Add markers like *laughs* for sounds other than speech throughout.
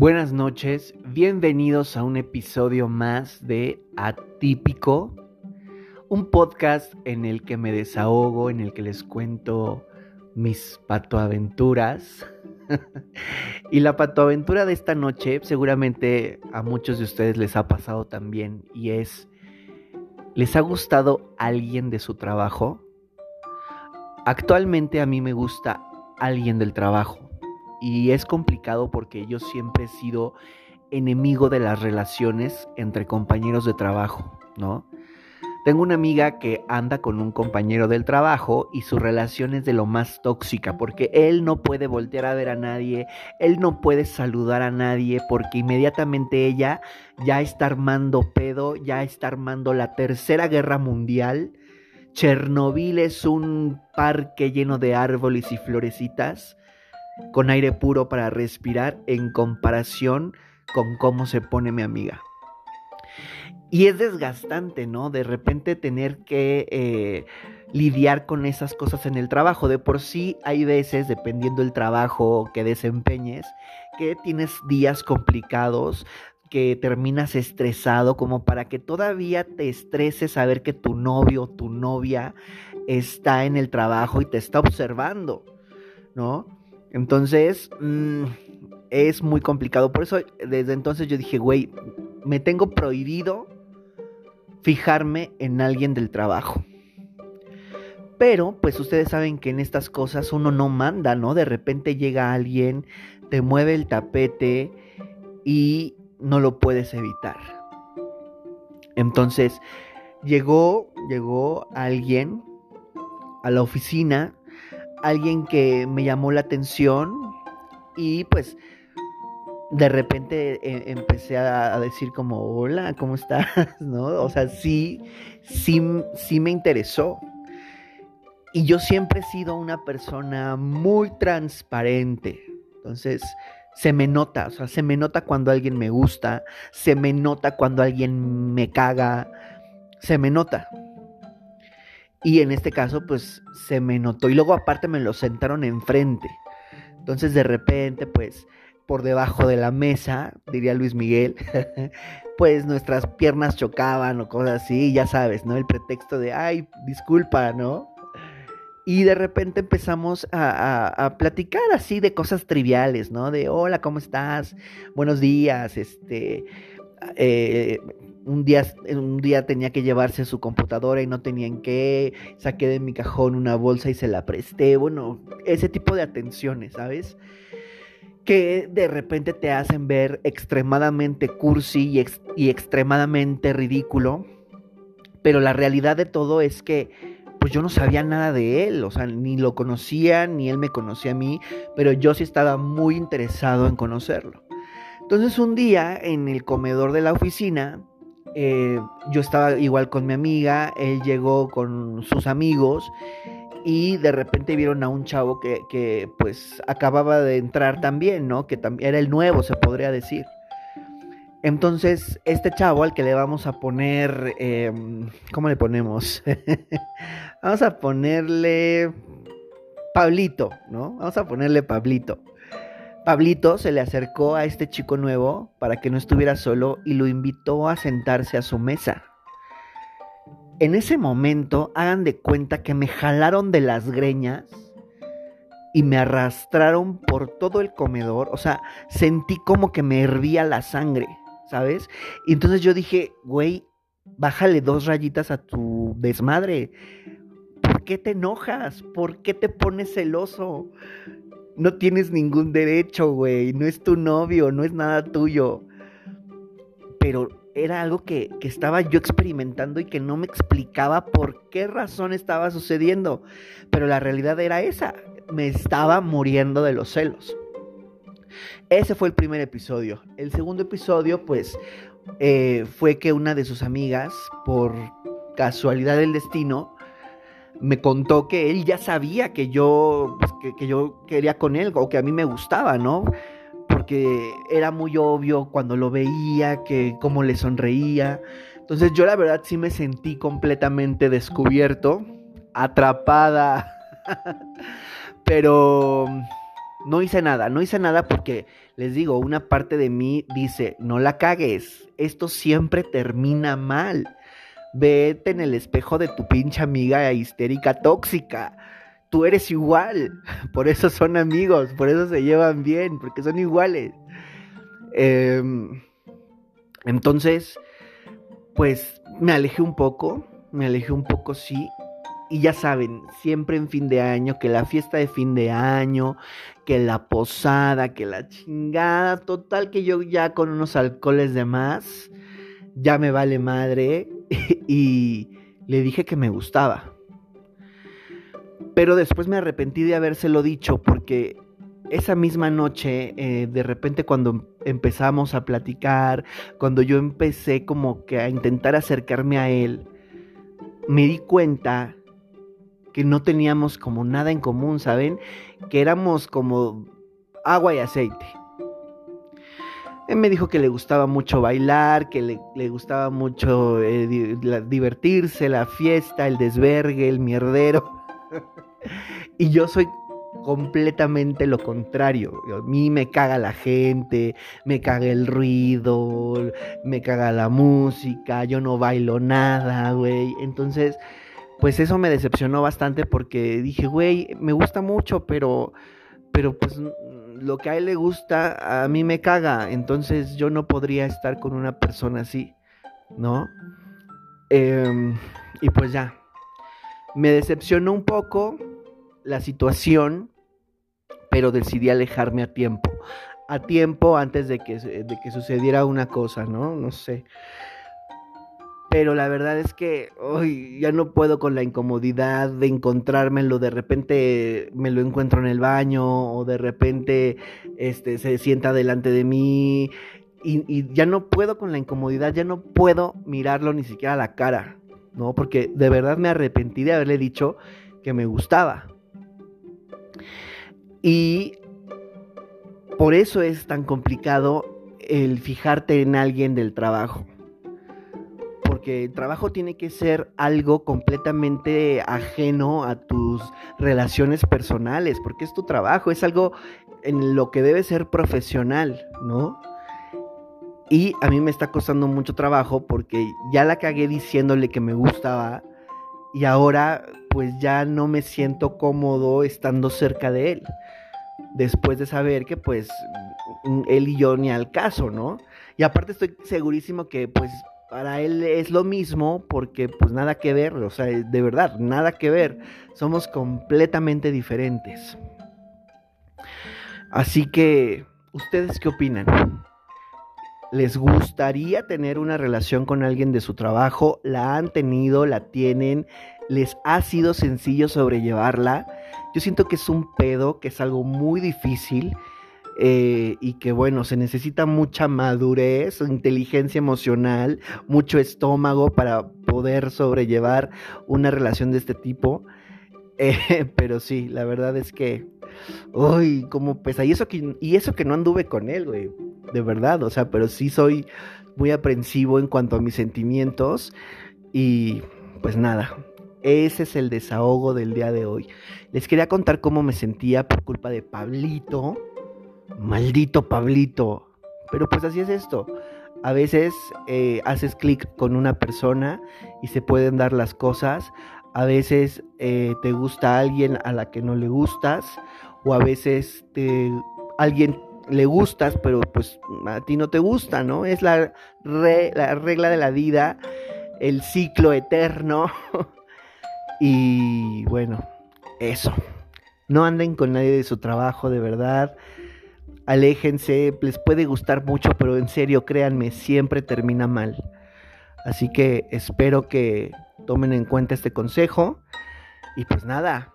Buenas noches, bienvenidos a un episodio más de Atípico, un podcast en el que me desahogo, en el que les cuento mis patoaventuras. *laughs* y la patoaventura de esta noche seguramente a muchos de ustedes les ha pasado también y es, ¿les ha gustado alguien de su trabajo? Actualmente a mí me gusta alguien del trabajo y es complicado porque yo siempre he sido enemigo de las relaciones entre compañeros de trabajo, ¿no? Tengo una amiga que anda con un compañero del trabajo y su relación es de lo más tóxica porque él no puede voltear a ver a nadie, él no puede saludar a nadie porque inmediatamente ella ya está armando pedo, ya está armando la tercera guerra mundial. Chernobyl es un parque lleno de árboles y florecitas con aire puro para respirar en comparación con cómo se pone mi amiga. Y es desgastante, ¿no? De repente tener que eh, lidiar con esas cosas en el trabajo. De por sí hay veces, dependiendo del trabajo que desempeñes, que tienes días complicados, que terminas estresado, como para que todavía te estreses saber que tu novio o tu novia está en el trabajo y te está observando, ¿no? Entonces, mm, es muy complicado. Por eso, desde entonces yo dije, güey, me tengo prohibido fijarme en alguien del trabajo. Pero, pues ustedes saben que en estas cosas uno no manda, ¿no? De repente llega alguien, te mueve el tapete y no lo puedes evitar. Entonces, llegó, llegó alguien a la oficina alguien que me llamó la atención y pues de repente eh, empecé a, decir como, hola, ¿cómo estás? *laughs* ¿No? O sea, sí, sí, sí me interesó. Y yo siempre he sido una persona muy transparente. Entonces, se me nota, o sea, se me nota cuando alguien me gusta, se me nota cuando alguien me caga, se me nota. Y en este caso, pues se me notó. Y luego aparte me lo sentaron enfrente. Entonces de repente, pues por debajo de la mesa, diría Luis Miguel, *laughs* pues nuestras piernas chocaban o cosas así, ya sabes, ¿no? El pretexto de, ay, disculpa, ¿no? Y de repente empezamos a, a, platicar así de cosas triviales, ¿no? De, hola, ¿cómo estás? Buenos días, este, eh, un día, un día tenía que llevarse su computadora y no tenían que, saqué de mi cajón una bolsa y se la presté, bueno, ese tipo de atenciones, ¿sabes? Que de repente te hacen ver extremadamente cursi y, y extremadamente ridículo, pero la realidad de todo es que pues yo no sabía nada de él, o sea, ni lo conocía, ni él me conocía a mí, pero yo sí estaba muy interesado en conocerlo. Entonces un día en el comedor de la oficina, eh, yo estaba igual con mi amiga, él llegó con sus amigos y de repente vieron a un chavo que, pues acababa de entrar también, ¿no? Que era el nuevo, se podría decir. Entonces, este chavo al que le vamos a poner, em, ¿cómo le ponemos? *laughs* vamos a ponerle Pablito, ¿no? Vamos a ponerle Pablito. Pablito se le acercó a este chico nuevo para que no estuviera solo y lo invitó a sentarse a su mesa. En ese momento, hagan de cuenta que me jalaron de las greñas y me arrastraron por todo el comedor. O sea, sentí como que me hervía la sangre, ¿sabes? Y entonces yo dije, güey, bájale dos rayitas a tu desmadre. ¿Por qué te enojas? ¿Por qué te pones celoso? No tienes ningún derecho, güey. No es tu novio, no es nada tuyo. Pero era algo que, estaba yo experimentando y que no me explicaba por qué razón estaba sucediendo. Pero la realidad era esa. Me estaba muriendo de los celos. Ese fue el primer episodio. El segundo episodio, pues, eh, fue que una de sus amigas, por casualidad del destino, me contó que él ya sabía que yo, pues, que, yo quería con él o que a mí me gustaba, ¿no? Porque era muy obvio cuando lo veía, que cómo le sonreía. Entonces yo la verdad sí me sentí completamente descubierto, atrapada. *laughs* Pero no hice nada, no hice nada porque les digo, una parte de mí dice, no la cagues, esto siempre termina mal. Vete en el espejo de tu pinche amiga histérica tóxica. Tú eres igual, *laughs* por eso son amigos, por eso se llevan bien, porque son iguales. Em, entonces, pues me alejé un poco, me alejé un poco, sí, y ya saben, siempre en fin de año, que la fiesta de fin de año, que la posada, que la chingada, total que yo ya con unos alcoholes de más, ya me vale madre *laughs* y le dije que me gustaba. Pero después me arrepentí de habérselo dicho porque esa misma noche, eh, de repente cuando empezamos a platicar, cuando yo empecé como que a intentar acercarme a él, me di cuenta que no teníamos como nada en común, ¿saben? Que éramos como agua y aceite. Él me dijo que le gustaba mucho bailar, que le, gustaba mucho eh, divertirse, la fiesta, el desvergue, el mierdero. *laughs* y yo soy completamente lo contrario. A mí me caga la gente, me caga el ruido, me caga la música, yo no bailo nada, güey. Entonces, pues eso me decepcionó bastante porque dije, güey, me gusta mucho, pero, pero pues lo que a él le gusta, a mí me caga, entonces yo no podría estar con una persona así, ¿no? Em, y pues ya, me decepcionó un poco la situación, pero decidí alejarme a tiempo, a tiempo antes de que, de que sucediera una cosa, ¿no? No sé. Pero la verdad es que hoy ya no puedo con la incomodidad de encontrármelo. De repente me lo encuentro en el baño o de repente este, se sienta delante de mí. Y, y, ya no puedo con la incomodidad, ya no puedo mirarlo ni siquiera a la cara, ¿no? Porque de verdad me arrepentí de haberle dicho que me gustaba. Y por eso es tan complicado el fijarte en alguien del trabajo porque el trabajo tiene que ser algo completamente ajeno a tus relaciones personales, porque es tu trabajo, es algo en lo que debe ser profesional, ¿no? Y a mí me está costando mucho trabajo porque ya la cagué diciéndole que me gustaba y ahora pues ya no me siento cómodo estando cerca de él. Después de saber que pues él y yo ni al caso, ¿no? Y aparte estoy segurísimo que pues para él es lo mismo porque pues nada que ver, o sea, de verdad, nada que ver. Somos completamente diferentes. Así que, ¿ustedes qué opinan? ¿Les gustaría tener una relación con alguien de su trabajo? ¿La han tenido? ¿La tienen? ¿Les ha sido sencillo sobrellevarla? Yo siento que es un pedo, que es algo muy difícil eh, y que bueno, se necesita mucha madurez, inteligencia emocional, mucho estómago para poder sobrellevar una relación de este tipo. *laughs* Eh, pero sí, la verdad es que, uy, cómo pesa. Y eso que, y eso que no anduve con él, güey, de verdad, o sea, pero sí soy muy aprensivo en cuanto a mis sentimientos y pues nada, ese es el desahogo del día de hoy. Les quería contar cómo me sentía por culpa de Pablito maldito Pablito. Pero pues así es esto. A veces eh, haces clic con una persona y se pueden dar las cosas. A veces eh, te gusta alguien a la que no le gustas. O a veces alguien le gustas, pero pues a ti no te gusta, ¿no? Es la, la regla de la vida, el ciclo eterno. *laughs* y bueno, eso. No anden con nadie de su trabajo, de verdad aléjense, les puede gustar mucho, pero en serio, créanme, siempre termina mal. Así que espero que tomen en cuenta este consejo. Y pues nada,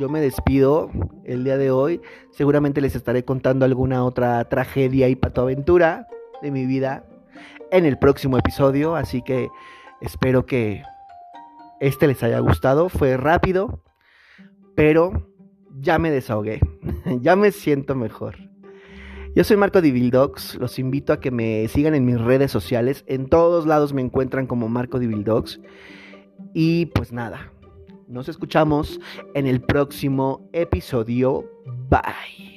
yo me despido el día de hoy. Seguramente les estaré contando alguna otra tragedia y patoaventura de mi vida en el próximo episodio. Así que espero que este les haya gustado. Fue rápido, pero ya me desahogué. *laughs* ya me siento mejor. Yo soy Marco Divildogs, los invito a que me sigan en mis redes sociales, en todos lados me encuentran como Marco Divildogs. Y pues nada, nos escuchamos en el próximo episodio. Bye.